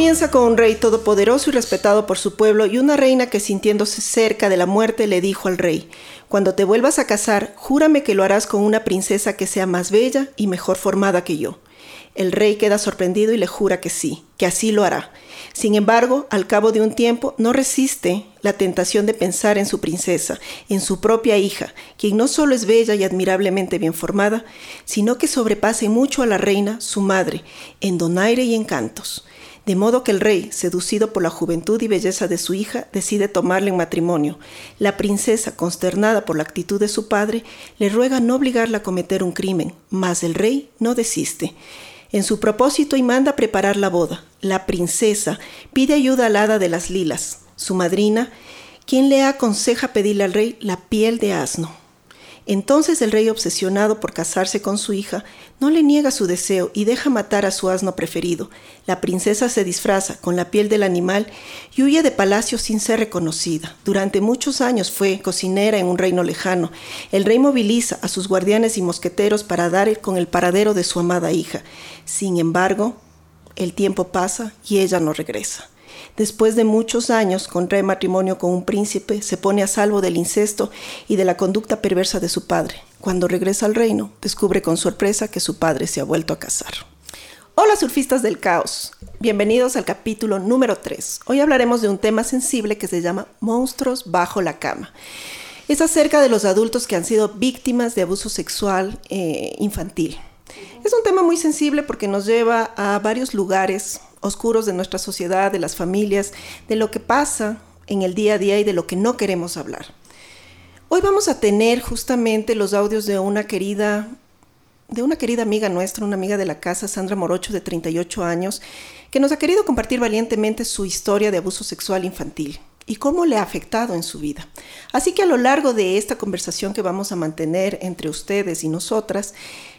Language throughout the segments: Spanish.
Comienza con un rey todopoderoso y respetado por su pueblo y una reina que sintiéndose cerca de la muerte le dijo al rey, Cuando te vuelvas a casar, júrame que lo harás con una princesa que sea más bella y mejor formada que yo. El rey queda sorprendido y le jura que sí, que así lo hará. Sin embargo, al cabo de un tiempo, no resiste la tentación de pensar en su princesa, en su propia hija, quien no solo es bella y admirablemente bien formada, sino que sobrepase mucho a la reina, su madre, en donaire y encantos. De modo que el rey, seducido por la juventud y belleza de su hija, decide tomarle en matrimonio. La princesa, consternada por la actitud de su padre, le ruega no obligarla a cometer un crimen, mas el rey no desiste. En su propósito y manda preparar la boda. La princesa pide ayuda al hada de las lilas, su madrina, quien le aconseja pedirle al rey la piel de asno. Entonces el rey, obsesionado por casarse con su hija, no le niega su deseo y deja matar a su asno preferido. La princesa se disfraza con la piel del animal y huye de palacio sin ser reconocida. Durante muchos años fue cocinera en un reino lejano. El rey moviliza a sus guardianes y mosqueteros para dar con el paradero de su amada hija. Sin embargo, el tiempo pasa y ella no regresa. Después de muchos años, contrae matrimonio con un príncipe, se pone a salvo del incesto y de la conducta perversa de su padre. Cuando regresa al reino, descubre con sorpresa que su padre se ha vuelto a casar. Hola surfistas del caos, bienvenidos al capítulo número 3. Hoy hablaremos de un tema sensible que se llama monstruos bajo la cama. Es acerca de los adultos que han sido víctimas de abuso sexual eh, infantil. Es un tema muy sensible porque nos lleva a varios lugares oscuros de nuestra sociedad, de las familias, de lo que pasa en el día a día y de lo que no queremos hablar. Hoy vamos a tener justamente los audios de una querida de una querida amiga nuestra, una amiga de la casa, Sandra Morocho, de 38 años, que nos ha querido compartir valientemente su historia de abuso sexual infantil y cómo le ha afectado en su vida. Así que a lo largo de esta conversación que vamos a mantener entre ustedes y nosotras,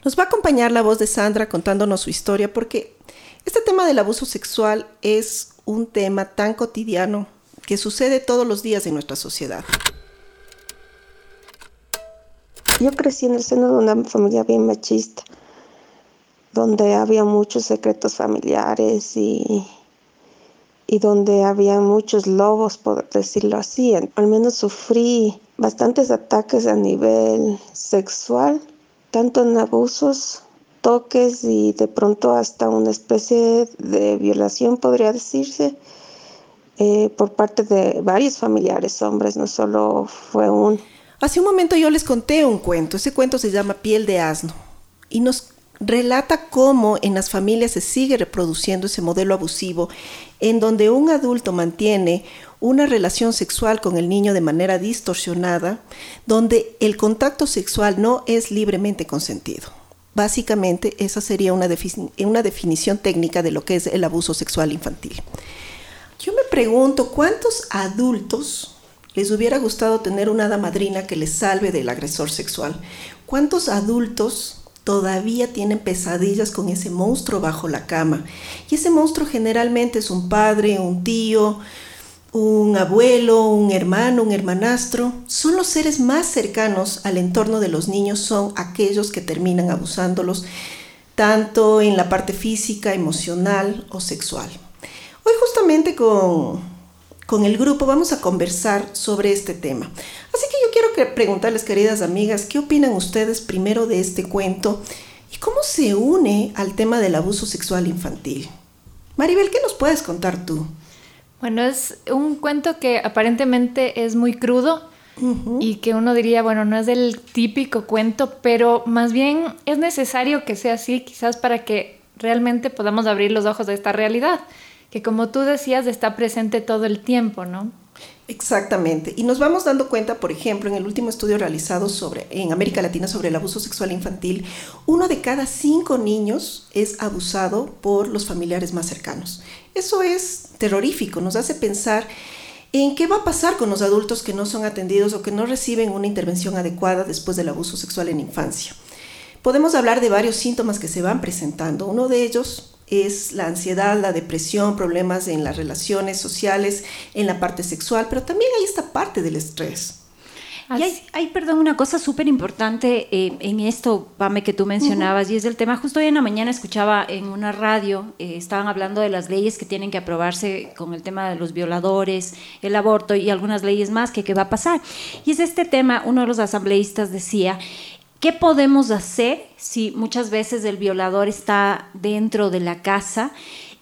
nos va a acompañar la voz de Sandra contándonos su historia porque este tema del abuso sexual es un tema tan cotidiano que sucede todos los días en nuestra sociedad. Yo crecí en el seno de una familia bien machista, donde había muchos secretos familiares y, y donde había muchos lobos, por decirlo así. Al menos sufrí bastantes ataques a nivel sexual, tanto en abusos toques y de pronto hasta una especie de violación, podría decirse, eh, por parte de varios familiares hombres, no solo fue un... Hace un momento yo les conté un cuento, ese cuento se llama Piel de asno. Y nos relata cómo en las familias se sigue reproduciendo ese modelo abusivo en donde un adulto mantiene una relación sexual con el niño de manera distorsionada, donde el contacto sexual no es libremente consentido. Básicamente, esa sería una, definición técnica de lo que es el abuso sexual infantil. Yo me pregunto, ¿cuántos adultos les hubiera gustado tener una hada madrina que les salve del agresor sexual? ¿Cuántos adultos todavía tienen pesadillas con ese monstruo bajo la cama? Y ese monstruo generalmente es un padre, un tío, un abuelo, un hermano, un hermanastro, son los seres más cercanos al entorno de los niños, son aquellos que terminan abusándolos, tanto en la parte física, emocional o sexual. Hoy justamente con, con el grupo vamos a conversar sobre este tema. Así que que preguntarles, queridas amigas, ¿qué opinan ustedes primero de este cuento y cómo se une al tema del abuso sexual infantil? Maribel, ¿qué nos puedes contar tú? Bueno, es un cuento que aparentemente es muy crudo y que uno diría, bueno, no es el típico cuento, pero más bien es necesario que sea así, quizás para que realmente podamos abrir los ojos de esta realidad, que como tú decías está presente todo el tiempo, ¿no? Exactamente. Y nos vamos dando cuenta, por ejemplo, en el último estudio realizado sobre, en América Latina sobre el abuso sexual infantil, uno de cada cinco niños es abusado por los familiares más cercanos. Eso es terrorífico, nos hace pensar en qué va a pasar con los adultos que no son atendidos o que no reciben una intervención adecuada después del abuso sexual en infancia. Podemos hablar de varios síntomas que se van presentando. Uno de ellos es la ansiedad, la depresión, problemas en las relaciones sociales, en la parte sexual, pero también hay esta parte del estrés. Y hay, perdón, una cosa súper importante eh, en esto, Pame, que tú mencionabas, y es el tema, justo hoy en la mañana escuchaba en una radio, eh, estaban hablando de las leyes que tienen que aprobarse con el tema de los violadores, el aborto y algunas leyes más que qué va a pasar. Y es este tema, uno de los asambleístas decía, ¿Qué podemos hacer si muchas veces el violador está dentro de la casa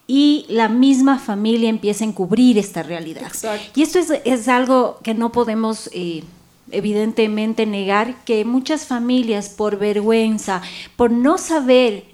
y la misma familia empieza a encubrir esta realidad? Y esto es, algo que no podemos... Eh, evidentemente negar que muchas familias por vergüenza, por no saber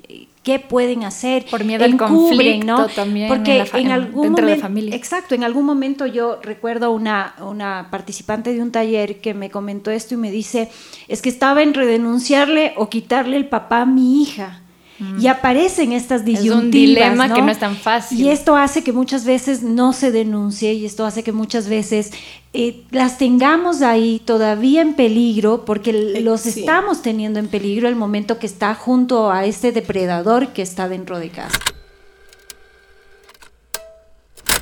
qué pueden hacer. Por miedo al conflicto también Porque en, algún dentro de familia. Exacto, en algún momento yo recuerdo una, una participante de un taller que me comentó esto y me dice, es que estaba en redenunciarle o quitarle el papá a mi hija. Mm. Y aparecen estas disyuntivas. Es un dilema que no es tan fácil. Y esto hace que muchas veces no se denuncie y esto hace que muchas veces eh, las tengamos ahí todavía en peligro porque eh, los estamos teniendo en peligro el momento que está junto a este depredador que está dentro de casa.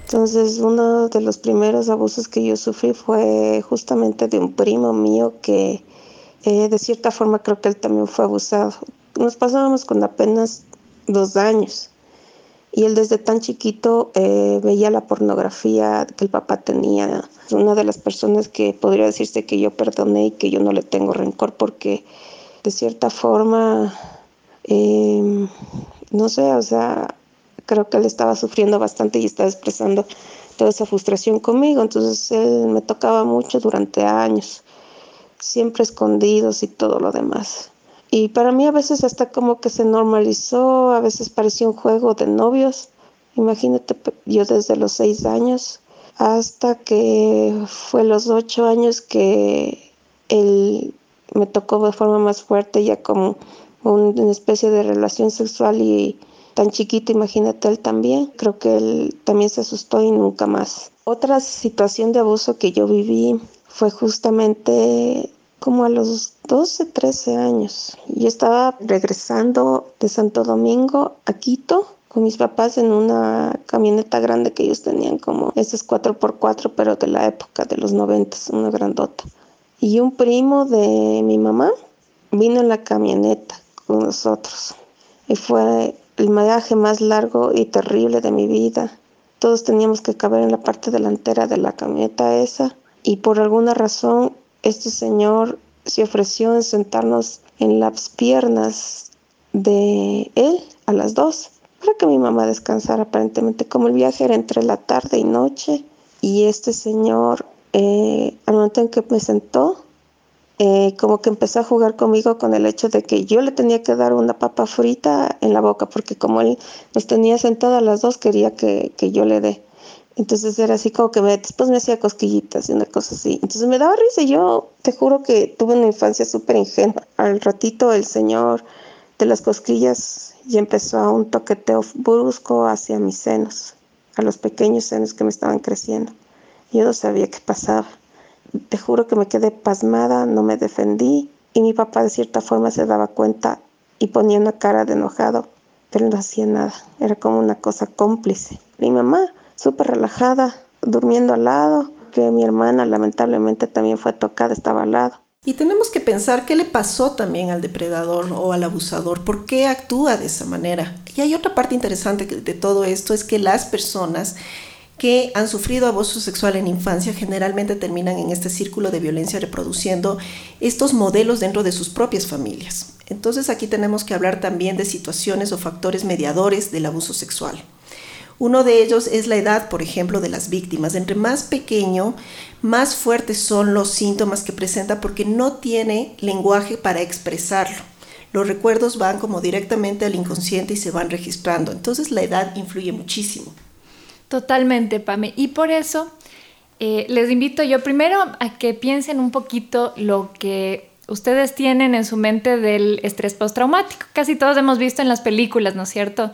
Entonces, uno de los primeros abusos que yo sufrí fue justamente de un primo mío que eh, de cierta forma creo que él también fue abusado nos pasábamos con apenas dos años. Y él desde tan chiquito eh, veía la pornografía que el papá tenía. Una de las personas que podría decirse que yo perdoné y que yo no le tengo rencor porque de cierta forma, em, no sé, o sea, creo que él estaba sufriendo bastante y estaba expresando toda esa frustración conmigo. Entonces él me tocaba mucho durante años, siempre escondidos y todo lo demás. Y para mí a veces hasta como que se normalizó, a veces parecía un juego de novios. Imagínate, yo desde los seis años hasta que fue los ocho años que él me tocó de forma más fuerte, ya como una especie de relación sexual y tan chiquito, imagínate él también. Creo que él también se asustó y nunca más. Otra situación de abuso que yo viví fue justamente como a los 12, 13 años. Yo estaba regresando de Santo Domingo a Quito con mis papás en una camioneta grande que ellos tenían como esas 4x4, pero de la época de los 90, una grandota. Y un primo de mi mamá vino en la camioneta con nosotros. Y fue el viaje más largo y terrible de mi vida. Todos teníamos que caber en la parte delantera de la camioneta esa. Y por alguna razón este señor se ofreció en sentarnos en las piernas de él a las dos para que mi mamá descansara aparentemente como el viaje era entre la tarde y noche y este señor eh, al momento en que me sentó eh, como que empezó a jugar conmigo con el hecho de que yo le tenía que dar una papa frita en la boca porque como él nos tenía sentadas las dos quería que, que yo le dé entonces era así como que después me hacía cosquillitas y una cosa así. Entonces me daba risa yo te juro que tuve una infancia súper ingenua. Al ratito el señor de las cosquillas ya empezó a un toqueteo brusco hacia mis senos, a los pequeños senos que me estaban creciendo. Yo no sabía qué pasaba. Te juro que me quedé pasmada, no me defendí y mi papá de cierta forma se daba cuenta y ponía una cara de enojado, pero no hacía nada. Era como una cosa cómplice. Mi mamá súper relajada, durmiendo al lado, que mi hermana lamentablemente también fue tocada, estaba al lado. Y tenemos que pensar qué le pasó también al depredador o al abusador, por qué actúa de esa manera. Y hay otra parte interesante de todo esto, es que las personas que han sufrido abuso sexual en infancia generalmente terminan en este círculo de violencia reproduciendo estos modelos dentro de sus propias familias. Entonces aquí tenemos que hablar también de situaciones o factores mediadores del abuso sexual. Uno de ellos es la edad, por ejemplo, de las víctimas. Entre más pequeño, más fuertes son los síntomas que presenta porque no tiene lenguaje para expresarlo. Los recuerdos van como directamente al inconsciente y se van registrando. Entonces la edad influye muchísimo. Totalmente, Pame. Y por eso eh, les invito yo primero a que piensen un poquito lo que ustedes tienen en su mente del estrés postraumático. Casi todos hemos visto en las películas, ¿no es cierto?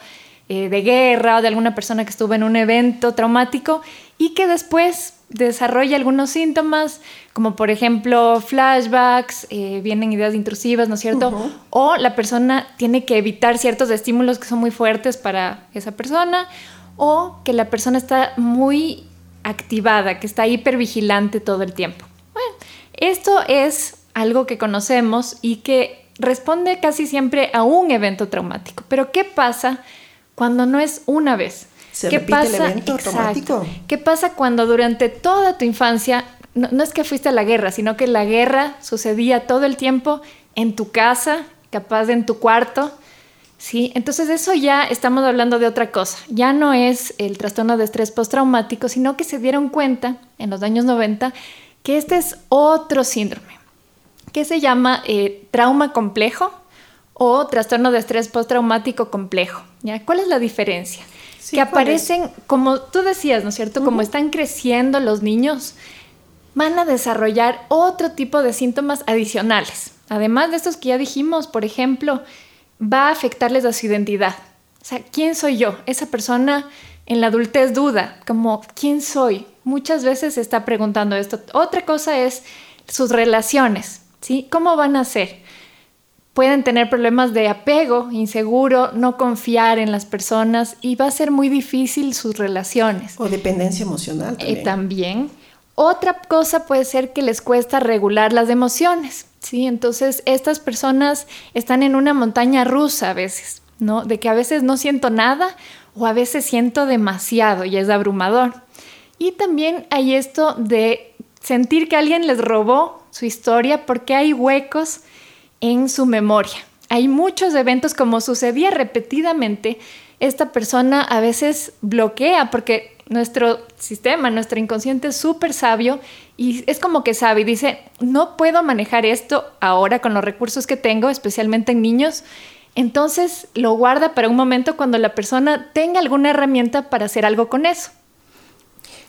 Eh, de guerra o de alguna persona que estuvo en un evento traumático y que después desarrolla algunos síntomas, como por ejemplo flashbacks, eh, vienen ideas intrusivas, ¿no es cierto? O la persona tiene que evitar ciertos estímulos que son muy fuertes para esa persona, o que la persona está muy activada, que está hipervigilante todo el tiempo. Bueno, esto es algo que conocemos y que responde casi siempre a un evento traumático. Pero ¿qué pasa cuando no es una vez? ¿Qué pasa? ¿Qué pasa cuando durante toda tu infancia, no, es que fuiste a la guerra, sino que la guerra sucedía todo el tiempo en tu casa, capaz en tu cuarto? Sí, entonces eso ya estamos hablando de otra cosa. Ya no es el trastorno de estrés postraumático, sino que se dieron cuenta en los años 90 que este es otro síndrome que se llama eh, trauma complejo o trastorno de estrés postraumático complejo. ¿Ya? ¿Cuál es la diferencia? que aparecen, como tú decías, ¿no es cierto? Como están creciendo los niños, van a desarrollar otro tipo de síntomas adicionales. Además de estos que ya dijimos, por ejemplo, va a afectarles a su identidad. O sea, ¿quién soy yo? Esa persona en la adultez duda, como, ¿quién soy? Muchas veces se está preguntando esto. Otra cosa es sus relaciones, ¿sí? ¿Cómo van a ser? Pueden tener problemas de apego, inseguro, no confiar en las personas y va a ser muy difícil sus relaciones. O dependencia emocional eh, también. también. Otra cosa puede ser que les cuesta regular las emociones, ¿sí? Entonces, estas personas están en una montaña rusa a veces, ¿no? De que a veces no siento nada o a veces siento demasiado y es abrumador. Y también hay esto de sentir que alguien les robó su historia porque hay huecos en su memoria. Hay muchos eventos como sucedía repetidamente, esta persona a veces bloquea porque nuestro sistema, nuestro inconsciente es súper sabio y es como que sabe y dice, no puedo manejar esto ahora con los recursos que tengo, especialmente en niños. Entonces lo guarda para un momento cuando la persona tenga alguna herramienta para hacer algo con eso.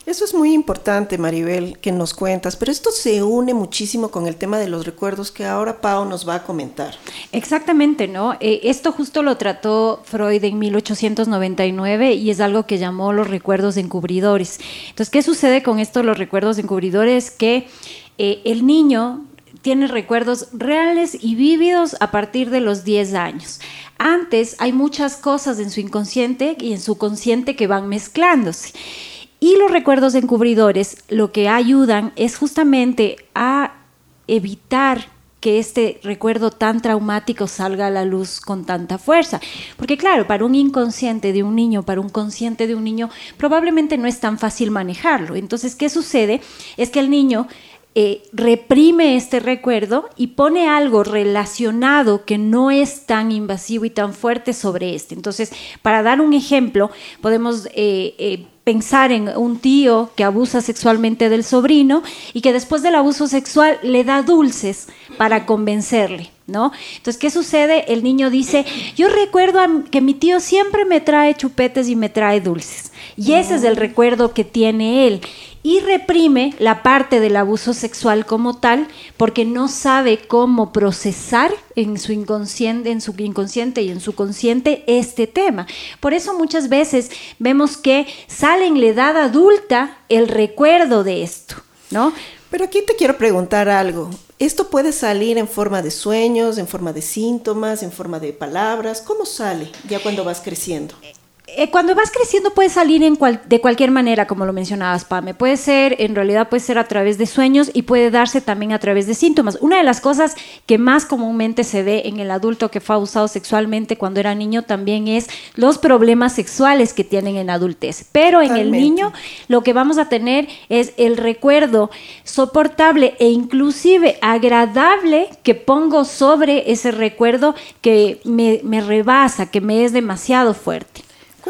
Eso es muy importante, Maribel, que nos cuentas, pero esto se une muchísimo con el tema de los recuerdos que ahora Pau nos va a comentar. Exactamente, ¿no? Eh, esto justo lo trató Freud en 1899 y es algo que llamó los recuerdos encubridores. Entonces, ¿qué sucede con esto, los recuerdos encubridores? Que eh, el niño tiene recuerdos reales y vívidos a partir de los 10 años. Antes hay muchas cosas en su inconsciente y en su consciente que van mezclándose. Y los recuerdos encubridores lo que ayudan es justamente a evitar que este recuerdo tan traumático salga a la luz con tanta fuerza. Porque claro, para un inconsciente de un niño, para un consciente de un niño, probablemente no es tan fácil manejarlo. Entonces, ¿qué sucede? Es que el niño eh, reprime este recuerdo y pone algo relacionado que no es tan invasivo y tan fuerte sobre este. Entonces, para dar un ejemplo, podemos eh, eh, pensar en un tío que abusa sexualmente del sobrino y que después del abuso sexual le da dulces para convencerle, ¿no? Entonces, ¿qué sucede? El niño dice, yo recuerdo que mi tío siempre me trae chupetes y me trae dulces. Y ese es el recuerdo que tiene él y reprime la parte del abuso sexual como tal porque no sabe cómo procesar en su inconsciente, en su inconsciente y en su consciente este tema. Por eso muchas veces vemos que sale en la edad adulta el recuerdo de esto, ¿no? Pero aquí te quiero preguntar algo. ¿Esto puede salir en forma de sueños, en forma de síntomas, en forma de palabras? ¿Cómo sale ya cuando vas creciendo? Eh, cuando vas creciendo puede salir en de cualquier manera, como lo mencionabas, Pame. Puede ser, en realidad puede ser a través de sueños y puede darse también a través de síntomas. Una de las cosas que más comúnmente se ve en el adulto que fue abusado sexualmente cuando era niño también es los problemas sexuales que tienen en adultez. Pero en el niño lo que vamos a tener es el recuerdo soportable e inclusive agradable que pongo sobre ese recuerdo que me, me rebasa, que me es demasiado fuerte.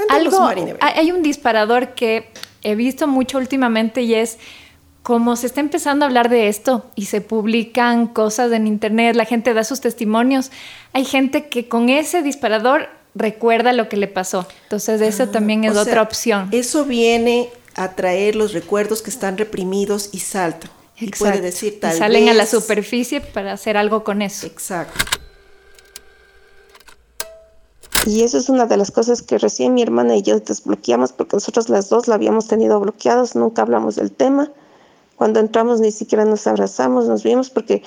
Algo, hay un disparador que he visto mucho últimamente y es como se está empezando a hablar de esto y se publican cosas en internet, la gente da sus testimonios, hay gente que con ese disparador recuerda lo que le pasó. Entonces eso ah, también es otra opción. Eso viene atraer los recuerdos que están reprimidos y saltan. Y puede decir tal y salen a la superficie para hacer algo con eso. Exacto. Y eso es una de las cosas que recién mi hermana y yo desbloqueamos porque nosotros las dos la habíamos tenido bloqueados, nunca hablamos del tema. Cuando entramos ni siquiera nos abrazamos, nos vimos porque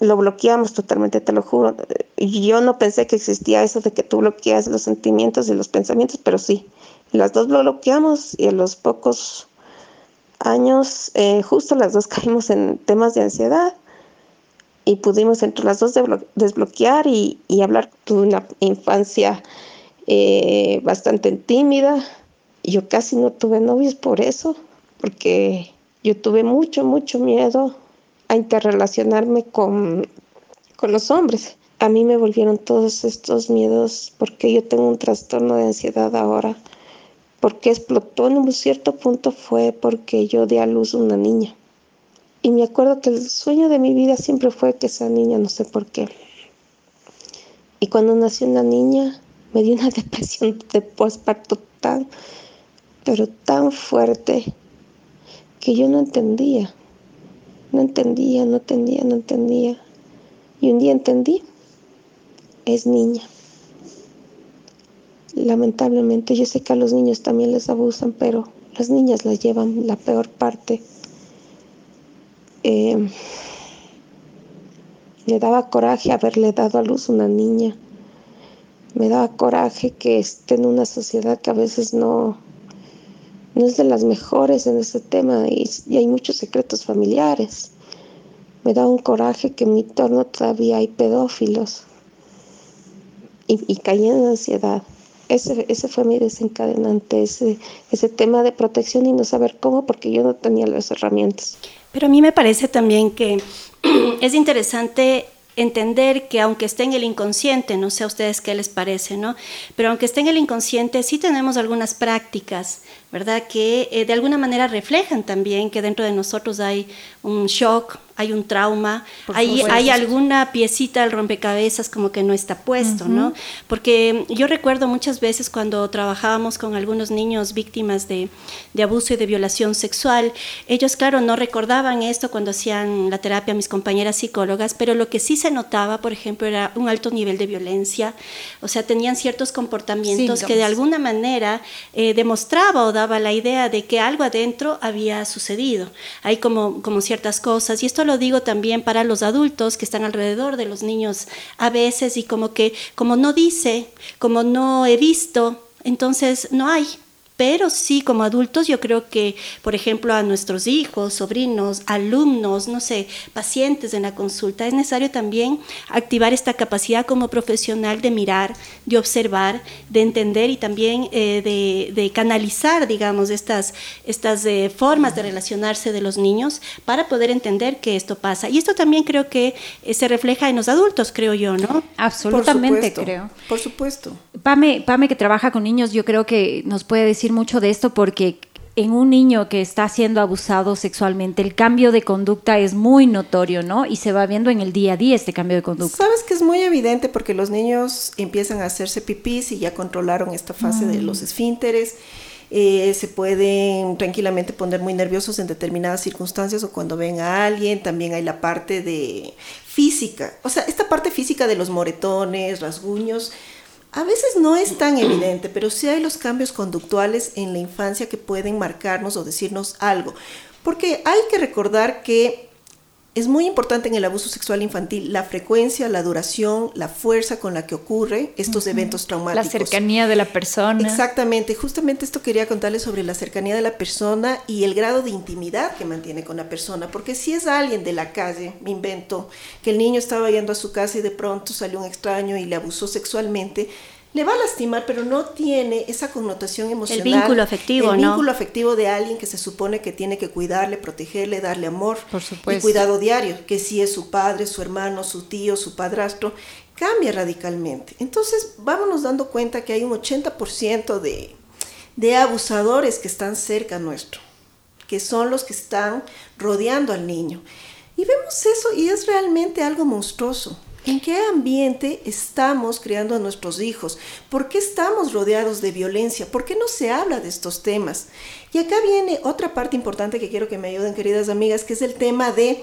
lo bloqueamos totalmente, te lo juro. Yo no pensé que existía eso de que tú bloqueas los sentimientos y los pensamientos, pero sí. Las dos lo bloqueamos y a los pocos años, eh, justo las dos caímos en temas de ansiedad y pudimos entre las dos desbloquear y, hablar de una infancia eh, bastante tímida. Yo casi no tuve novios por eso, porque yo tuve mucho, mucho miedo a interrelacionarme con, con los hombres. A mí me volvieron todos estos miedos porque yo tengo un trastorno de ansiedad ahora. Porque explotó en un cierto punto fue porque yo di a luz una niña. Y me acuerdo que el sueño de mi vida siempre fue que esa niña, no sé por qué. Y cuando nació una niña, me dio una depresión de postparto tan, pero tan fuerte, que yo no entendía. No entendía, no entendía, no entendía. Y un día entendí, es niña. Lamentablemente yo sé que a los niños también les abusan, pero las niñas las llevan la peor parte. Eh, me daba coraje haberle dado a luz una niña. Me daba coraje que esté en una sociedad que a veces no, no es de las mejores en ese tema y, hay muchos secretos familiares. Me da un coraje que en mi entorno todavía hay pedófilos y, y caí en ansiedad. Ese, ese fue mi desencadenante, ese, ese tema de protección y no saber cómo porque yo no tenía las herramientas. Pero a mí me parece también que es interesante entender que aunque esté en el inconsciente, no sé a ustedes qué les parece, ¿no? Pero aunque esté en el inconsciente, sí tenemos algunas prácticas, ¿verdad? Que eh, de alguna manera reflejan también que dentro de nosotros hay un shock, hay un trauma, hay, hay, alguna piecita del rompecabezas como que no está puesto, ¿no? Porque yo recuerdo muchas veces cuando trabajábamos con algunos niños víctimas de, de, abuso y de violación sexual, ellos, claro, no recordaban esto cuando hacían la terapia mis compañeras psicólogas, pero lo que sí se notaba, por ejemplo, era un alto nivel de violencia, o sea, tenían ciertos comportamientos que de alguna manera eh, demostraba o daba la idea de que algo adentro había sucedido. Hay como, como ciertas cosas, y esto lo digo también para los adultos que están alrededor de los niños a veces y como que como no dice, como no he visto, entonces no hay. Pero sí, como adultos, yo creo que, por ejemplo, a nuestros hijos, sobrinos, alumnos, no sé, pacientes en la consulta, es necesario también activar esta capacidad como profesional de mirar, de observar, de entender y también eh, de, canalizar, digamos, estas, estas eh, formas de relacionarse de los niños para poder entender que esto pasa. Y esto también creo que eh, se refleja en los adultos, creo yo, ¿no? Absolutamente, creo. Por supuesto. Pame, Pame, que trabaja con niños, yo creo que nos puede decir mucho de esto porque en un niño que está siendo abusado sexualmente, el cambio de conducta es muy notorio, ¿no? Y se va viendo en el día a día este cambio de conducta. Sabes que es muy evidente porque los niños empiezan a hacerse pipí y ya controlaron esta fase de mm. los esfínteres. Eh, se pueden tranquilamente poner muy nerviosos en determinadas circunstancias o cuando ven a alguien. También hay la parte de física, o sea, esta parte física de los moretones, rasguños a veces no es tan evidente, pero sí hay los cambios conductuales en la infancia que pueden marcarnos o decirnos algo. Porque hay que recordar que es muy importante en el abuso sexual infantil la frecuencia, la duración, la fuerza con la que ocurre estos eventos traumáticos. La cercanía de la persona. Exactamente, justamente esto quería contarles sobre la cercanía de la persona y el grado de intimidad que mantiene con la persona, porque si es alguien de la calle, me invento, que el niño estaba yendo a su casa y de pronto salió un extraño y le abusó sexualmente, le va a lastimar, pero no tiene esa connotación emocional. El vínculo afectivo, el vínculo afectivo de alguien que se supone que tiene que cuidarle, protegerle, darle amor Por supuesto. y cuidado diario, que si es su padre, su hermano, su tío, su padrastro, cambia radicalmente. Entonces, vámonos dando cuenta que hay un 80% de, de abusadores que están cerca nuestro, que son los que están rodeando al niño. Y vemos eso y es realmente algo monstruoso ¿En qué ambiente estamos criando a nuestros hijos? ¿Por qué estamos rodeados de violencia? ¿Por qué no se habla de estos temas? Y acá viene otra parte importante que quiero que me ayuden, queridas amigas, que es el tema de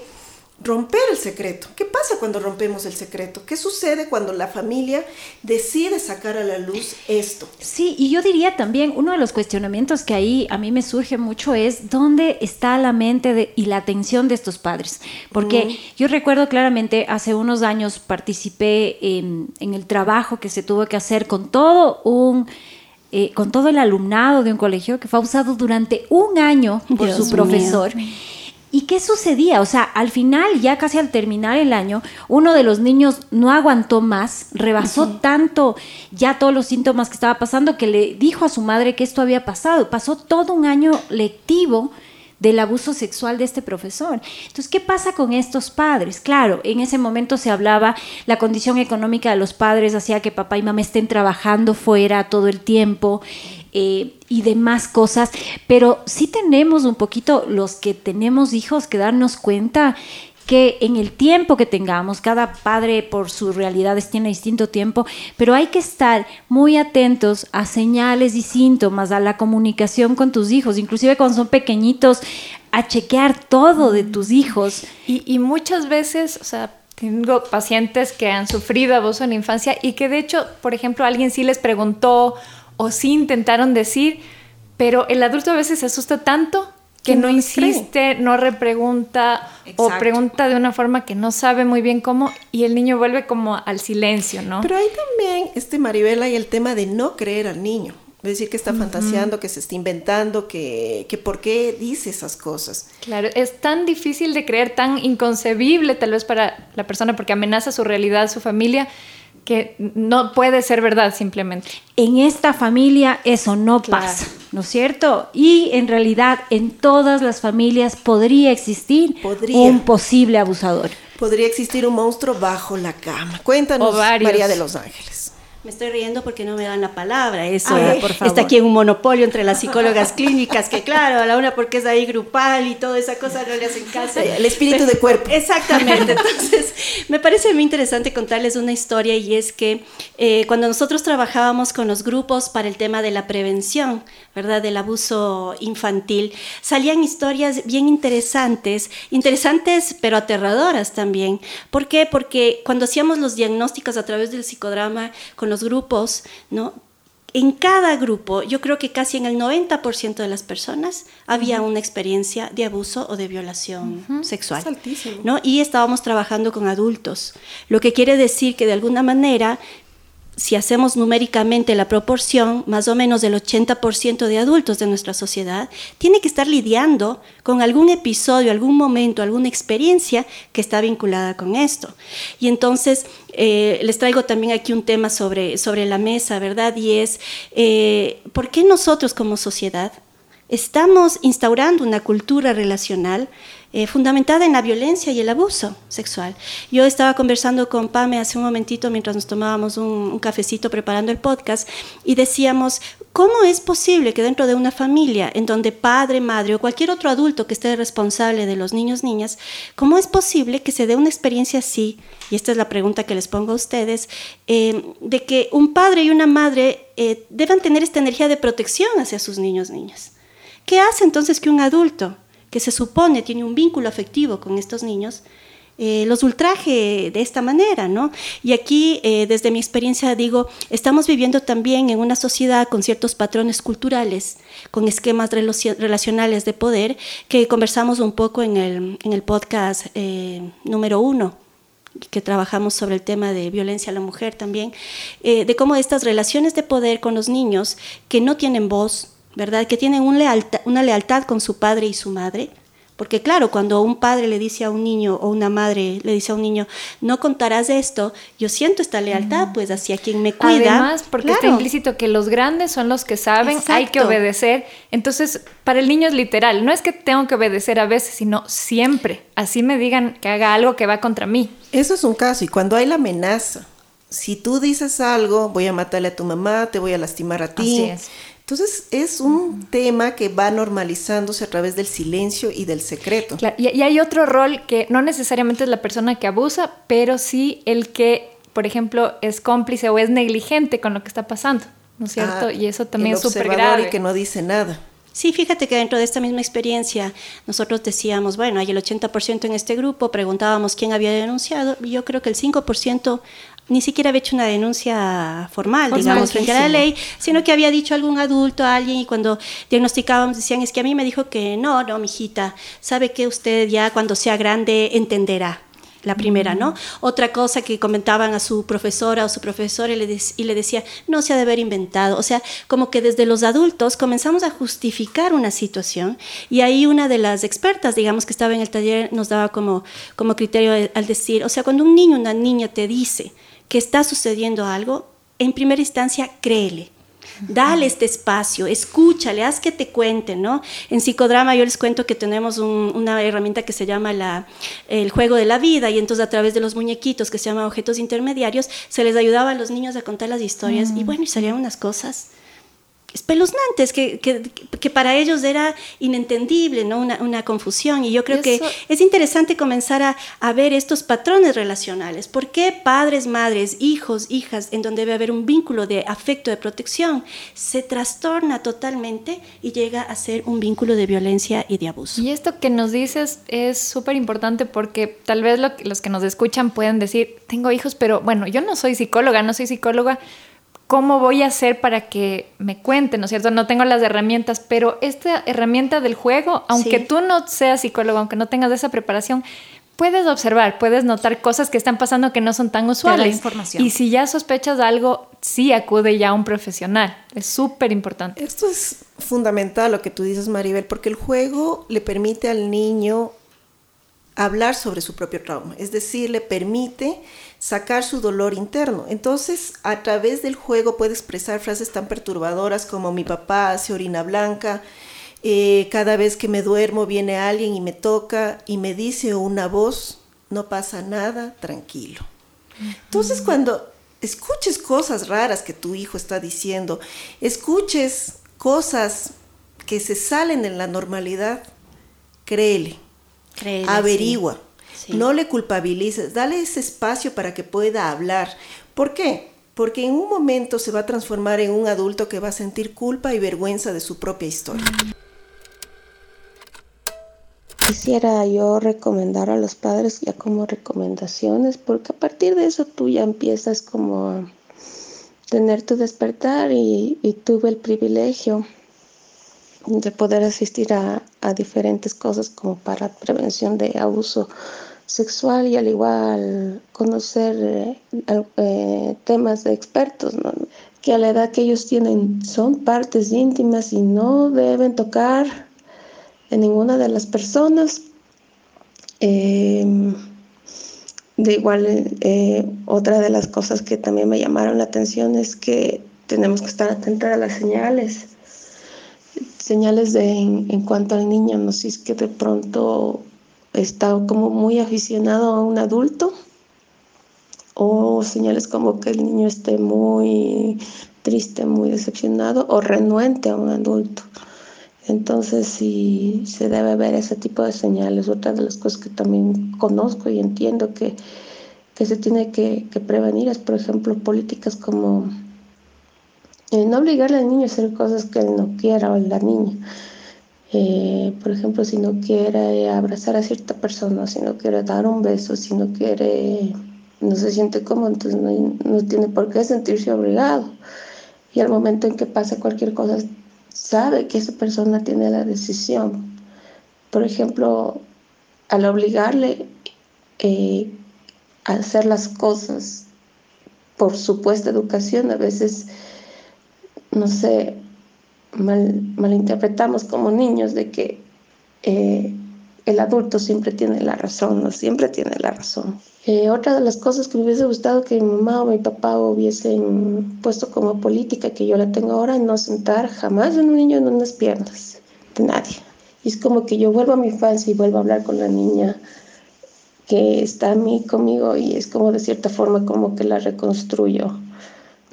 romper el secreto. ¿Qué pasa cuando rompemos el secreto? ¿Qué sucede cuando la familia decide sacar a la luz esto? Sí, y yo diría también, uno de los cuestionamientos que ahí a mí me surge mucho es dónde está la mente y la atención de estos padres. Porque yo recuerdo claramente, hace unos años participé en, el trabajo que se tuvo que hacer con todo un... Eh, con todo el alumnado de un colegio que fue usado durante un año por su profesor. ¿Y qué sucedía? O sea, al final, ya casi al terminar el año, uno de los niños no aguantó más, rebasó tanto ya todos los síntomas que estaba pasando que le dijo a su madre que esto había pasado. Pasó todo un año lectivo del abuso sexual de este profesor. Entonces, ¿qué pasa con estos padres? Claro, en ese momento se hablaba, la condición económica de los padres hacía que papá y mamá estén trabajando fuera todo el tiempo. Eh, y demás cosas, pero sí tenemos un poquito los que tenemos hijos que darnos cuenta que en el tiempo que tengamos, cada padre por sus realidades tiene distinto tiempo, pero hay que estar muy atentos a señales y síntomas, a la comunicación con tus hijos, inclusive cuando son pequeñitos, a chequear todo de tus hijos. Y, y muchas veces, o sea, tengo pacientes que han sufrido abuso en la infancia y que de hecho, por ejemplo, alguien sí les preguntó o sí intentaron decir, pero el adulto a veces se asusta tanto que no, insiste, no repregunta o pregunta de una forma que no sabe muy bien cómo y el niño vuelve como al silencio, ¿no? Pero hay también, este Maribela, y el tema de no creer al niño. Es decir, que está fantaseando, que se está inventando, que, que por qué dice esas cosas. Claro, es tan difícil de creer, tan inconcebible tal vez para la persona porque amenaza su realidad, su familia, que no puede ser verdad simplemente. En esta familia eso no pasa, ¿no es cierto? Y en realidad en todas las familias podría existir un posible abusador. Podría existir un monstruo bajo la cama. Cuéntanos, María de los Ángeles. Me estoy riendo porque no me dan la palabra. Eso está aquí en un monopolio entre las psicólogas clínicas, que claro, a la una porque es ahí grupal y toda esa cosa no le hacen caso. El espíritu de cuerpo. Exactamente. Entonces, me parece muy interesante contarles una historia y es que eh, cuando nosotros trabajábamos con los grupos para el tema de la prevención, ¿verdad? Del abuso infantil, salían historias bien interesantes, interesantes pero aterradoras también. ¿Por qué? Porque cuando hacíamos los diagnósticos a través del psicodrama con los grupos, ¿no? En cada grupo, yo creo que casi en el 90% de las personas había una experiencia de abuso o de violación sexual. ¿no? Y estábamos trabajando con adultos, lo que quiere decir que de alguna manera si hacemos numéricamente la proporción, más o menos del 80% de adultos de nuestra sociedad tiene que estar lidiando con algún episodio, algún momento, alguna experiencia que está vinculada con esto. Y entonces eh, les traigo también aquí un tema sobre, sobre la mesa, ¿verdad? Y es, eh, ¿por qué nosotros como sociedad estamos instaurando una cultura relacional eh, fundamentada en la violencia y el abuso sexual. Yo estaba conversando con Pame hace un momentito mientras nos tomábamos un, cafecito preparando el podcast y decíamos, ¿cómo es posible que dentro de una familia en donde padre, madre o cualquier otro adulto que esté responsable de los niños, niñas, cómo es posible que se dé una experiencia así? Y esta es la pregunta que les pongo a ustedes, eh, de que un padre y una madre eh, deban tener esta energía de protección hacia sus niños, niñas. ¿Qué hace entonces que un adulto que se supone tiene un vínculo afectivo con estos niños, eh, los ultraje de esta manera, ¿no? Y aquí, eh, desde mi experiencia, digo, estamos viviendo también en una sociedad con ciertos patrones culturales, con esquemas relacionales de poder, que conversamos un poco en el, en el podcast eh, número uno que trabajamos sobre el tema de violencia a la mujer también, de cómo estas relaciones de poder con los niños que no tienen voz, ¿verdad? Que tienen una lealtad con su padre y su madre. Porque claro, cuando un padre le dice a un niño o una madre le dice a un niño, no contarás esto, yo siento esta lealtad pues hacia quien me cuida. Además, porque está implícito que los grandes son los que saben, hay que obedecer. Entonces, para el niño es literal, no es que tengo que obedecer a veces, sino siempre. Así me digan que haga algo que va contra mí. Eso es un caso, y cuando hay la amenaza, si tú dices algo, voy a matarle a tu mamá, te voy a lastimar a ti. Entonces es un tema que va normalizándose a través del silencio y del secreto. y, y, hay otro rol que no necesariamente es la persona que abusa, pero sí el que, por ejemplo, es cómplice o es negligente con lo que está pasando, ¿no es cierto? Ah, y eso también el es súper grave. y que no dice nada. Sí, fíjate que dentro de esta misma experiencia nosotros decíamos, bueno, hay el 80% en este grupo, preguntábamos quién había denunciado, y yo creo que el 5% ni siquiera había hecho una denuncia formal, digamos, frente a la ley, sino que había dicho algún adulto, a alguien, y cuando diagnosticábamos decían, es que a mí me dijo que no, no, mijita, sabe que usted ya cuando sea grande entenderá la primera, ¿no? Otra cosa que comentaban a su profesora o su profesor y le, y le decía, no se ha de haber inventado. O sea, como que desde los adultos comenzamos a justificar una situación y ahí una de las expertas, digamos, que estaba en el taller, nos daba como, como criterio al decir, o sea, cuando un niño una niña te dice que está sucediendo algo, en primera instancia, créele Dale este espacio, escúchale, haz que te cuenten, ¿no? En psicodrama yo les cuento que tenemos una herramienta que se llama la, el juego de la vida y entonces a través de los muñequitos que se llaman objetos intermediarios se les ayudaba a los niños a contar las historias y mm. bueno, y salían unas cosas espeluznantes, que, que, que, para ellos era inentendible, ¿no? Una, una confusión. Y yo creo que es interesante comenzar a, a, ver estos patrones relacionales. ¿Por qué padres, madres, hijos, hijas, en donde debe haber un vínculo de afecto, de protección, se trastorna totalmente y llega a ser un vínculo de violencia y de abuso? Y esto que nos dices es súper importante porque tal vez lo, los que nos escuchan pueden decir, tengo hijos, pero bueno, yo no soy psicóloga, no soy psicóloga ¿cómo voy a hacer para que me cuenten, ¿no es cierto? No tengo las herramientas, pero esta herramienta del juego, aunque tú no seas psicólogo, aunque no tengas esa preparación, puedes observar, puedes notar cosas que están pasando que no son tan usuales. Información. Y si ya sospechas algo, sí acude ya a un profesional. Es súper importante. Esto es fundamental lo que tú dices, Maribel, porque el juego le permite al niño hablar sobre su propio trauma, es decir, le permite sacar su dolor interno. Entonces, a través del juego puede expresar frases tan perturbadoras como mi papá hace orina blanca, eh, cada vez que me duermo viene alguien y me toca y me dice una voz, no pasa nada, tranquilo. Entonces, cuando escuches cosas raras que tu hijo está diciendo, escuches cosas que se salen en la normalidad, créele, averigua. No le culpabilices, dale ese espacio para que pueda hablar. ¿Por qué? Porque en un momento se va a transformar en un adulto que va a sentir culpa y vergüenza de su propia historia. Quisiera yo recomendar a los padres ya como recomendaciones, porque a partir de eso tú ya empiezas como a tener tu despertar y, tuve el privilegio de poder asistir a, diferentes cosas como para prevención de abuso sexual y al igual conocer eh, eh, temas de expertos, que a la edad que ellos tienen son partes íntimas y no deben tocar en ninguna de las personas. Em, de igual, eh, otra de las cosas que también me llamaron la atención es que tenemos que estar atentos a las señales, señales de en, cuanto al niño, no sé si es que de pronto está como muy aficionado a un adulto o señales como que el niño esté muy triste, muy decepcionado o renuente a un adulto. Entonces sí se debe ver ese tipo de señales. Otra de las cosas que también conozco y entiendo que, se tiene que, prevenir es, por ejemplo, políticas como no obligarle al niño a hacer cosas que él no quiera o la niña eh, por ejemplo, si no quiere abrazar a cierta persona, si no quiere dar un beso, si no quiere, no se siente cómodo, entonces no, tiene por qué sentirse obligado. Y al momento en que pase cualquier cosa, sabe que esa persona tiene la decisión. Por ejemplo, al obligarle eh, a hacer las cosas por supuesta educación, a veces, no sé, mal, malinterpretamos como niños de que eh, el adulto siempre tiene la razón, no siempre tiene la razón. Eh, otra de las cosas que me hubiese gustado que mi mamá o mi papá hubiesen puesto como política que yo la tengo ahora, no sentar jamás a un niño en unas piernas de nadie. Y es como que yo vuelvo a mi infancia y vuelvo a hablar con la niña que está a mí conmigo y es como de cierta forma como que la reconstruyo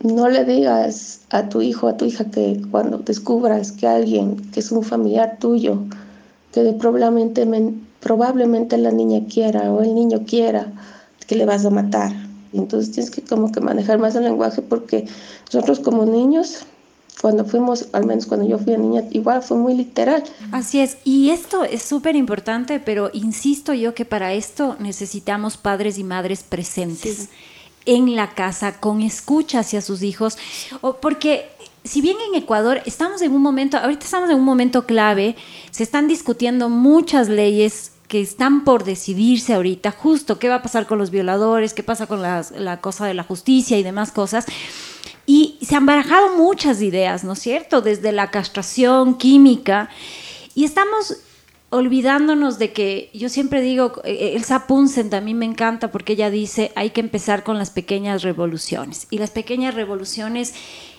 no le digas a tu hijo, a tu hija que cuando descubras que alguien que es un familiar tuyo, que probablemente, probablemente la niña quiera o el niño quiera, que le vas a matar. Entonces tienes que como que manejar más el lenguaje porque nosotros como niños cuando fuimos, al menos cuando yo fui a niña, igual fue muy literal. Así es, y esto es súper importante, pero insisto yo que para esto necesitamos padres y madres presentes en la casa, con escucha hacia sus hijos, porque si bien en Ecuador estamos en un momento, ahorita estamos en un momento clave, se están discutiendo muchas leyes que están por decidirse ahorita, justo qué va a pasar con los violadores, qué pasa con la cosa de la justicia y demás cosas. Y se han barajado muchas ideas, ¿no es cierto? Desde la castración química. Y estamos olvidándonos de que yo siempre digo, eh, Elsa Punsen también me encanta porque ella dice, hay que empezar con las pequeñas revoluciones. Y las pequeñas revoluciones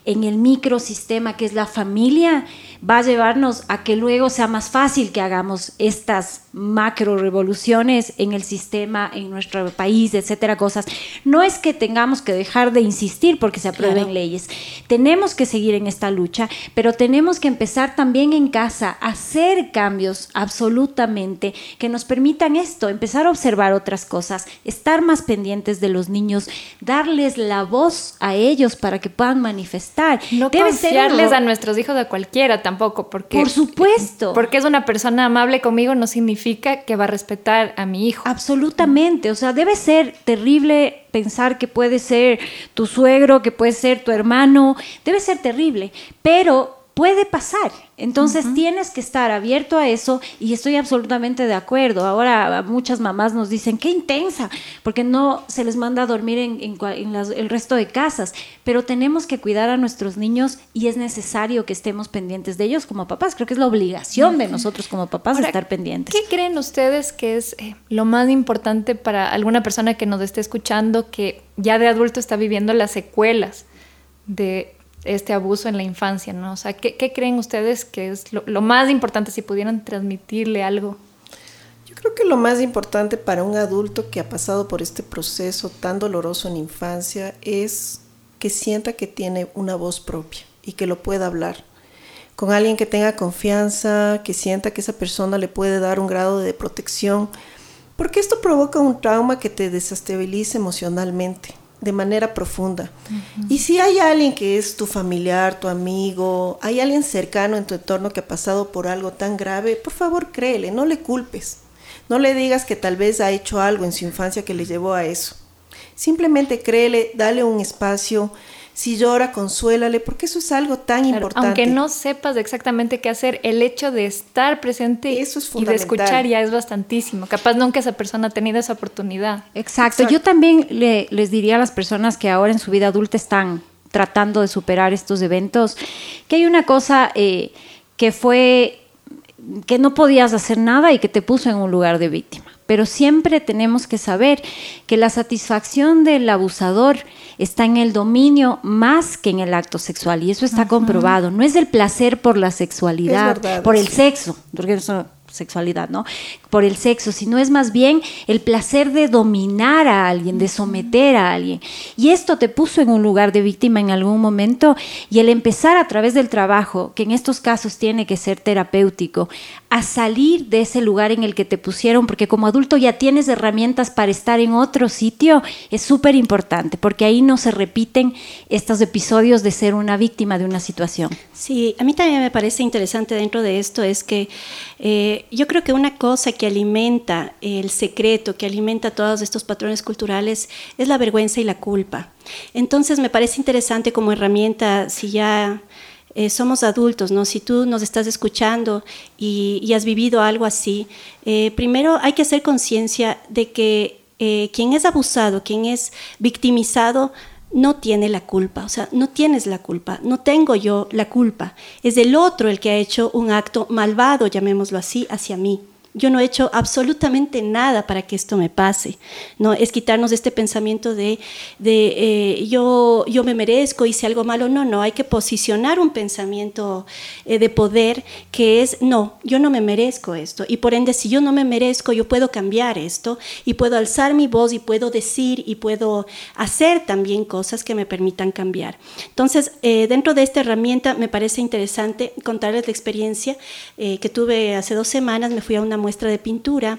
en el microsistema que es la familia va a llevarnos a que luego sea más fácil que hagamos estas macro revoluciones en el sistema, en nuestro país, etcétera, cosas. No es que tengamos que dejar de insistir porque se aprueben leyes. Tenemos que seguir en esta lucha, pero tenemos que empezar también en casa a hacer cambios absolutamente que nos permitan esto, empezar a observar otras cosas, estar más pendientes de los niños, darles la voz a ellos para que puedan manifestar. No Debe confiarles a nuestros hijos de cualquiera tampoco, porque por supuesto, porque es una persona amable conmigo no significa que va a respetar a mi hijo. Absolutamente, o sea, debe ser terrible pensar que puede ser tu suegro, que puede ser tu hermano, debe ser terrible, pero puede pasar. Entonces tienes que estar abierto a eso y estoy absolutamente de acuerdo. Ahora muchas mamás nos dicen, qué intensa, porque no se les manda a dormir en, el resto de casas, pero tenemos que cuidar a nuestros niños y es necesario que estemos pendientes de ellos como papás. Creo que es la obligación de nosotros como papás estar pendientes. ¿Qué creen ustedes que es eh, lo más importante para alguna persona que nos esté escuchando que ya de adulto está viviendo las secuelas de este abuso en la infancia, ¿no? O sea, ¿qué, creen ustedes que es lo, más importante si pudieran transmitirle algo? Yo creo que lo más importante para un adulto que ha pasado por este proceso tan doloroso en infancia es que sienta que tiene una voz propia y que lo pueda hablar con alguien que tenga confianza, que sienta que esa persona le puede dar un grado de protección, porque esto provoca un trauma que te desestabiliza emocionalmente de manera profunda. Y si hay alguien que es tu familiar, tu amigo, hay alguien cercano en tu entorno que ha pasado por algo tan grave, por favor créele, no le culpes. No le digas que tal vez ha hecho algo en su infancia que le llevó a eso. Simplemente créele, dale un espacio, si llora, consuélale, porque eso es algo tan importante. Aunque no sepas exactamente qué hacer, el hecho de estar presente eso es y de escuchar ya es bastantísimo. Capaz nunca esa persona ha tenido esa oportunidad. Exacto. Yo también les diría a las personas que ahora en su vida adulta están tratando de superar estos eventos, que hay una cosa eh, que fue que no podías hacer nada y que te puso en un lugar de víctima. Pero siempre tenemos que saber que la satisfacción del abusador está en el dominio más que en el acto sexual y eso está comprobado. No es el placer por la sexualidad, por el sexo, porque eso sexualidad, ¿no? Por el sexo, sino es más bien el placer de dominar a alguien, de someter a alguien. Y esto te puso en un lugar de víctima en algún momento y el empezar a través del trabajo, que en estos casos tiene que ser terapéutico, a salir de ese lugar en el que te pusieron, porque como adulto ya tienes herramientas para estar en otro sitio, es súper importante, porque ahí no se repiten estos episodios de ser una víctima de una situación. Sí, a mí también me parece interesante dentro de esto es que eh, yo creo que una cosa que alimenta el secreto, que alimenta todos estos patrones culturales, es la vergüenza y la culpa. Entonces me parece interesante como herramienta, si ya eh, somos adultos, ¿no? Si tú nos estás escuchando y, has vivido algo así, eh, primero hay que hacer conciencia de que eh, quien es abusado, quien es victimizado, no tiene la culpa, o sea, no tienes la culpa, no tengo yo la culpa, es el otro el que ha hecho un acto malvado, llamémoslo así, hacia mí. Yo no he hecho absolutamente nada para que esto me pase. No es quitarnos este pensamiento de, de eh, yo, yo me merezco, hice algo malo. No, no, hay que posicionar un pensamiento eh, de poder que es, no, yo no me merezco esto. Y por ende, si yo no me merezco, yo puedo cambiar esto y puedo alzar mi voz y puedo decir y puedo hacer también cosas que me permitan cambiar. Entonces, eh, dentro de esta herramienta me parece interesante contarles la experiencia que tuve hace dos semanas. Me fui a una muestra de pintura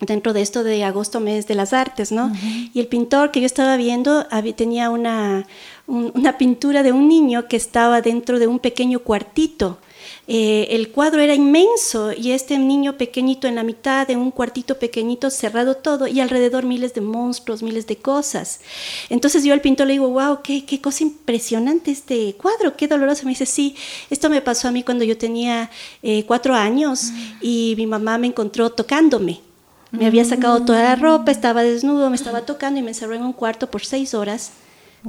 dentro de esto de agosto, mes de las artes, ¿no? Y el pintor que yo estaba viendo tenía una, una pintura de un niño que estaba dentro de un pequeño cuartito eh, el cuadro era inmenso y este niño pequeñito en la mitad de un cuartito pequeñito cerrado todo y alrededor miles de monstruos, miles de cosas. Entonces yo al pintor le digo, wow, qué, cosa impresionante este cuadro, qué doloroso. Me dice, sí, esto me pasó a mí cuando yo tenía eh, cuatro años y mi mamá me encontró tocándome. Me había sacado toda la ropa, estaba desnudo, me estaba tocando y me encerró en un cuarto por seis horas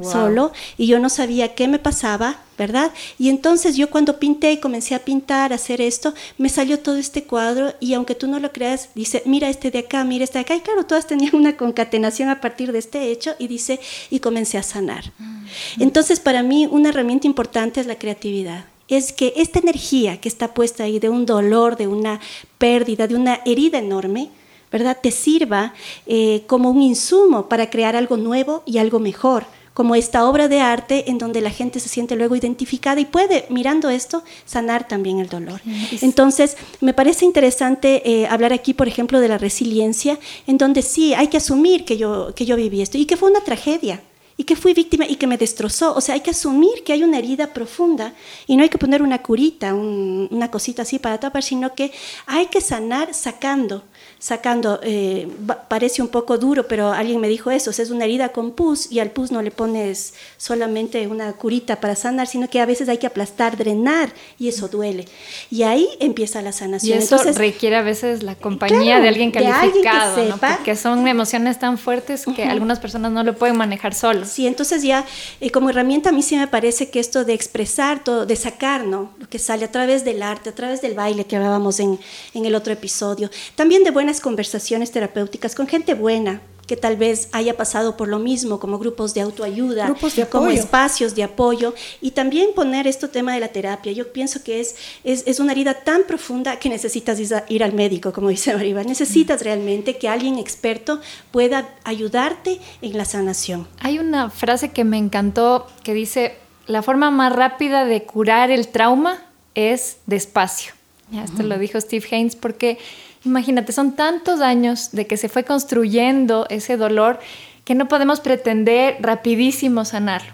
solo y yo no sabía qué me pasaba, ¿verdad? Y entonces yo cuando pinté y comencé a pintar, a hacer esto, me salió todo este cuadro y aunque tú no lo creas, dice, mira este de acá, mira este de acá, y claro, todas tenían una concatenación a partir de este hecho y dice, y comencé a sanar. Mm. Entonces para mí una herramienta importante es la creatividad es que esta energía que está puesta ahí de un dolor, de una pérdida, de una herida enorme, ¿verdad? Te sirva eh, como un insumo para crear algo nuevo y algo mejor como esta obra de arte en donde la gente se siente luego identificada y puede, mirando esto, sanar también el dolor. Entonces, me parece interesante eh, hablar aquí, por ejemplo, de la resiliencia, en donde sí, hay que asumir que yo, que yo viví esto y que fue una tragedia y que fui víctima y que me destrozó. O sea, hay que asumir que hay una herida profunda y no hay que poner una curita, una cosita así para tapar, sino que hay que sanar sacando sacando, eh, parece un poco duro, pero alguien me dijo eso, es una herida con pus y al pus no le pones solamente una curita para sanar, sino que a veces hay que aplastar, drenar y eso duele. Y ahí empieza la sanación. Y eso requiere a veces la compañía de alguien calificado, que ¿no? porque son emociones tan fuertes que algunas personas no lo pueden manejar solos. Sí, entonces ya eh, como herramienta a mí sí me parece que esto de expresar todo, de sacar, ¿no? Lo que sale a través del arte, a través del baile que hablábamos en, en el otro episodio, también de buena conversaciones terapéuticas con gente buena, que tal vez haya pasado por lo mismo, como grupos de autoayuda, como espacios de apoyo, y también poner este tema de la terapia. Yo pienso que es, es, una herida tan profunda que necesitas ir al médico, como dice Maribel. Necesitas realmente que alguien experto pueda ayudarte en la sanación. Hay una frase que me encantó que dice, la forma más rápida de curar el trauma es despacio. Ya, esto lo dijo Steve Haynes porque Imagínate, son tantos años de que se fue construyendo ese dolor que no podemos pretender rapidísimo sanarlo.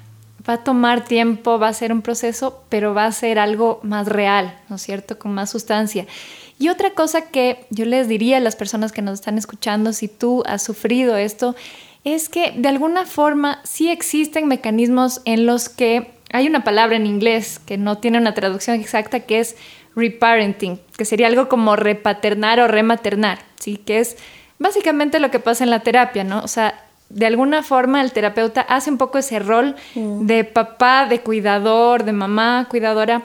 Va a tomar tiempo, va a ser un proceso, pero va a ser algo más real, ¿no es cierto? Con más sustancia. Y otra cosa que yo les diría a las personas que nos están escuchando, si tú has sufrido esto, es que de alguna forma sí existen mecanismos en los que hay una palabra en inglés que no tiene una traducción exacta, que es reparenting, que sería algo como repaternar o rematernar, ¿sí? Que es básicamente lo que pasa en la terapia, ¿no? O sea, de alguna forma el terapeuta hace un poco ese rol mm. de papá, de cuidador, de mamá, cuidadora,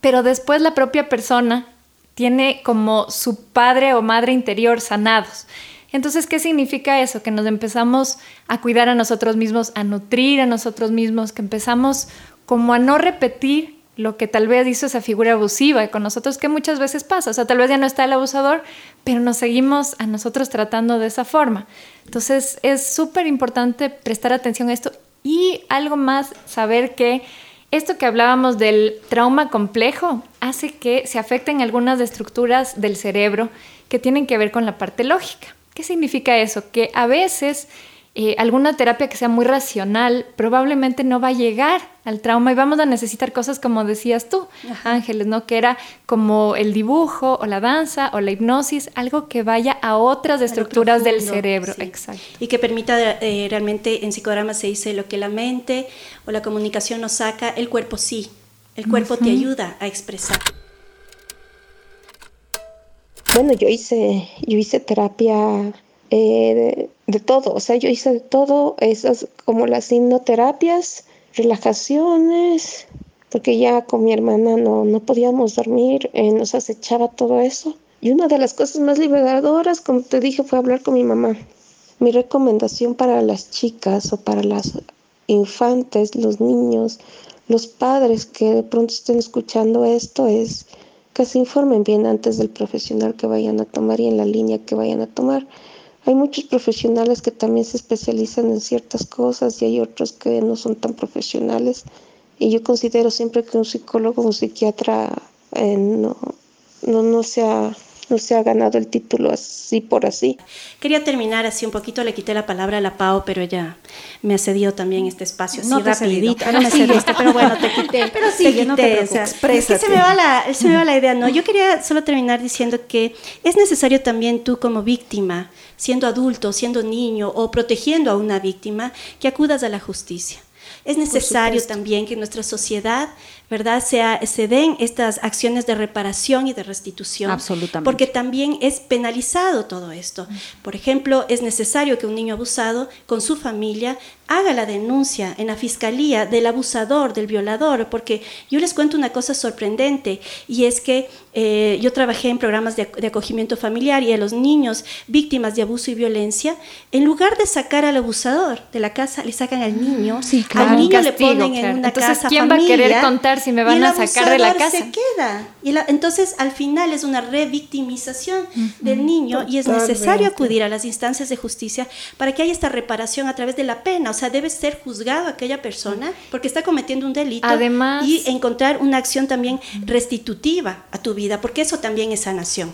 pero después la propia persona tiene como su padre o madre interior sanados. Entonces, ¿qué significa eso? Que nos empezamos a cuidar a nosotros mismos, a nutrir a nosotros mismos, que empezamos como a no repetir lo que tal vez hizo esa figura abusiva con nosotros, que muchas veces pasa. O sea, tal vez ya no está el abusador, pero nos seguimos a nosotros tratando de esa forma. Entonces, es súper importante prestar atención a esto y algo más, saber que esto que hablábamos del trauma complejo hace que se afecten algunas estructuras del cerebro que tienen que ver con la parte lógica. ¿Qué significa eso? Que a veces eh, alguna terapia que sea muy racional probablemente no va a llegar al trauma y vamos a necesitar cosas como decías tú, Ángeles, ¿no? Que era como el dibujo o la danza o la hipnosis, algo que vaya a otras estructuras del cerebro. Exacto. Y que permita eh, realmente, en psicodrama se dice lo que la mente o la comunicación nos saca, el cuerpo sí. El cuerpo te ayuda a expresar. Bueno, yo hice, yo hice terapia eh, de, todo, o sea, yo hice de todo, esas como las hipnoterapias, relajaciones, porque ya con mi hermana no, no podíamos dormir, eh, nos acechaba todo eso. Y una de las cosas más liberadoras, como te dije, fue hablar con mi mamá. Mi recomendación para las chicas o para las infantes, los niños, los padres que de pronto estén escuchando esto es que se informen bien antes del profesional que vayan a tomar y en la línea que vayan a tomar. Hay muchos profesionales que también se especializan en ciertas cosas y hay otros que no son tan profesionales. Y yo considero siempre que un psicólogo, un psiquiatra eh, no, no, no sea no se ha ganado el título así por así. Quería terminar así un poquito, le quité la palabra a la Pau, pero ella me ha cedido también este espacio no así rapidito. No me cediste, pero bueno, te quité. Pero sí, te quité, no te o sea, es que se me, va la, se me va la idea, ¿no? Yo quería solo terminar diciendo que es necesario también tú como víctima, siendo adulto, siendo niño o protegiendo a una víctima, que acudas a la justicia. Es necesario también que nuestra sociedad ¿verdad? Sea, se den estas acciones de reparación y de restitución. Absolutamente. Porque también es penalizado todo esto. Por ejemplo, es necesario que un niño abusado con su familia haga la denuncia en la fiscalía del abusador, del violador, porque yo les cuento una cosa sorprendente y es que eh, yo trabajé en programas de, acogimiento familiar y a los niños víctimas de abuso y violencia, en lugar de sacar al abusador de la casa, le sacan al niño, sí, claro. al niño le ponen en una Entonces, casa ¿quién va a querer contar si me van a sacar de la casa? se queda. Y entonces, al final es una revictimización del niño y es necesario acudir a las instancias de justicia para que haya esta reparación a través de la pena. O sea, debe ser juzgado aquella persona porque está cometiendo un delito. Además, y encontrar una acción también restitutiva a tu vida, porque eso también es sanación.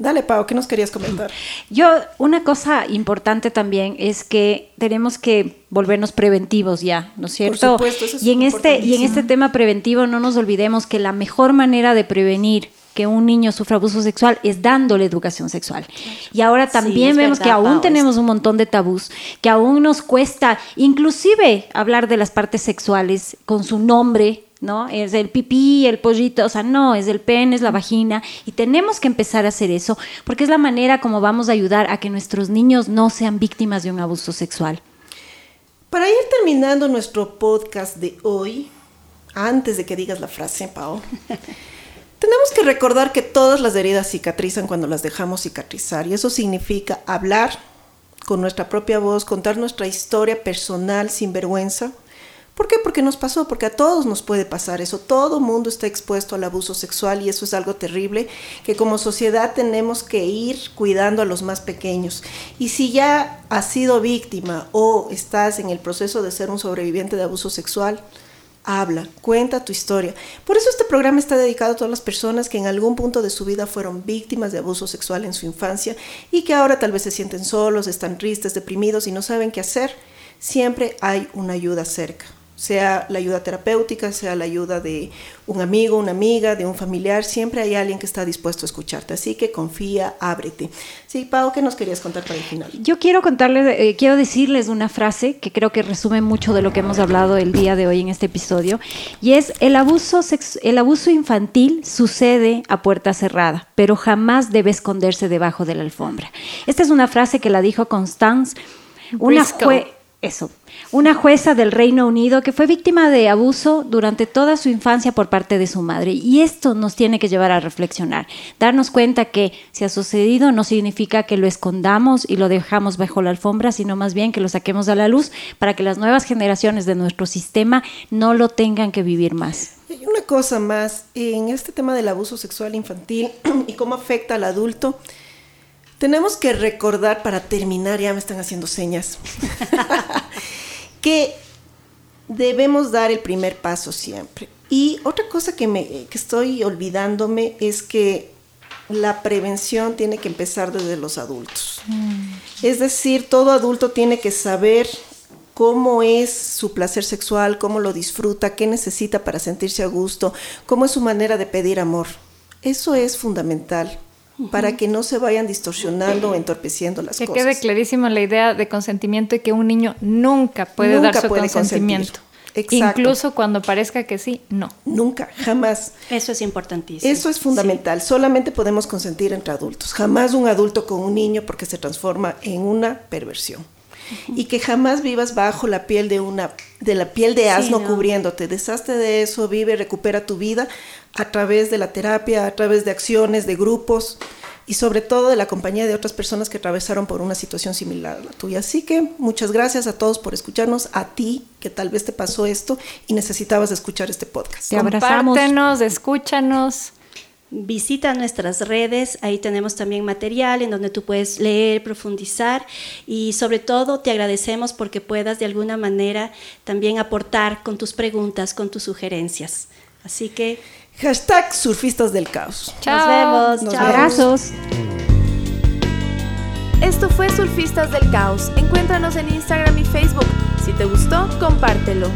Dale, Pau, ¿qué nos querías comentar? Yo, una cosa importante también es que tenemos que volvernos preventivos ya, ¿no es cierto? Por supuesto, eso es y en este y en este tema preventivo no nos olvidemos que la mejor manera de prevenir que un niño sufra abuso sexual es dándole educación sexual. Y ahora también vemos que aún tenemos un montón de tabús, que aún nos cuesta inclusive hablar de las partes sexuales con su nombre, ¿no? Es el pipí, el pollito, o sea, no, es el pene, es la vagina, y tenemos que empezar a hacer eso, porque es la manera como vamos a ayudar a que nuestros niños no sean víctimas de un abuso sexual. Para ir terminando nuestro podcast de hoy, antes de que digas la frase, Pau, tenemos que recordar que todas las heridas cicatrizan cuando las dejamos cicatrizar, y eso significa hablar con nuestra propia voz, contar nuestra historia personal sin vergüenza, ¿Por qué? Porque nos pasó, porque a todos nos puede pasar eso. Todo mundo está expuesto al abuso sexual y eso es algo terrible que como sociedad tenemos que ir cuidando a los más pequeños. Y si ya has sido víctima o estás en el proceso de ser un sobreviviente de abuso sexual, habla, cuenta tu historia. Por eso este programa está dedicado a todas las personas que en algún punto de su vida fueron víctimas de abuso sexual en su infancia y que ahora tal vez se sienten solos, están tristes, deprimidos y no saben qué hacer. Siempre hay una ayuda cerca sea la ayuda terapéutica, sea la ayuda de un amigo, una amiga, de un familiar, siempre hay alguien que está dispuesto a escucharte. Así que confía, ábrete. Sí, Pau, ¿qué nos querías contar para el final? Yo quiero contarles, eh, quiero decirles una frase que creo que resume mucho de lo que hemos hablado el día de hoy en este episodio, y es el abuso, el abuso infantil sucede a puerta cerrada, pero jamás debe esconderse debajo de la alfombra. Esta es una frase que la dijo Constance, una juez eso, una jueza del Reino Unido que fue víctima de abuso durante toda su infancia por parte de su madre. Y esto nos tiene que llevar a reflexionar, darnos cuenta que si ha sucedido no significa que lo escondamos y lo dejamos bajo la alfombra, sino más bien que lo saquemos a la luz para que las nuevas generaciones de nuestro sistema no lo tengan que vivir más. Y una cosa más, en este tema del abuso sexual infantil y cómo afecta al adulto, tenemos que recordar para terminar, ya me están haciendo señas, que debemos dar el primer paso siempre. Y otra cosa que, me, que estoy olvidándome es que la prevención tiene que empezar desde los adultos. Mm. Es decir, todo adulto tiene que saber cómo es su placer sexual, cómo lo disfruta, qué necesita para sentirse a gusto, cómo es su manera de pedir amor. Eso es fundamental para que no se vayan distorsionando o entorpeciendo las cosas. Que quede clarísima la idea de consentimiento y que un niño nunca puede dar su consentimiento. Incluso cuando parezca que sí, no. Nunca, jamás. Eso es importantísimo. Eso es fundamental. Solamente podemos consentir entre adultos. Jamás un adulto con un niño porque se transforma en una perversión. Y que jamás vivas bajo la piel de una de la piel de asno cubriéndote. Deshazte de eso, vive, recupera tu vida a través de la terapia, a través de acciones, de grupos, y sobre todo de la compañía de otras personas que atravesaron por una situación similar a la tuya. Así que muchas gracias a todos por escucharnos, a ti que tal vez te pasó esto y necesitabas escuchar este podcast. Te abrazamos. Compártenos, escúchanos. Visita nuestras redes, ahí tenemos también material en donde tú puedes leer, profundizar y sobre todo te agradecemos porque puedas de alguna manera también aportar con tus preguntas, con tus sugerencias. Así que... Hashtag surfistas del caos. Chao. Nos vemos. Abrazos. Esto fue Surfistas del Caos. Encuéntranos en Instagram y Facebook. Si te gustó, compártelo.